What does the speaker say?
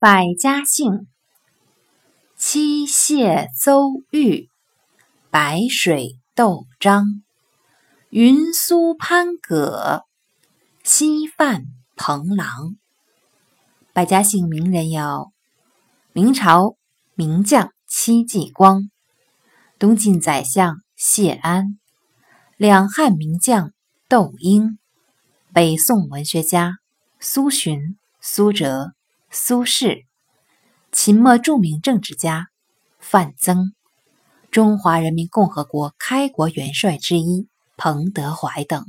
百家姓：七谢邹豫，白水窦张，云苏潘葛，西范彭郎。百家姓名人有：明朝名将戚继光，东晋宰相谢安，两汉名将窦婴，北宋文学家苏洵、苏辙。苏轼，秦末著名政治家范增，中华人民共和国开国元帅之一彭德怀等。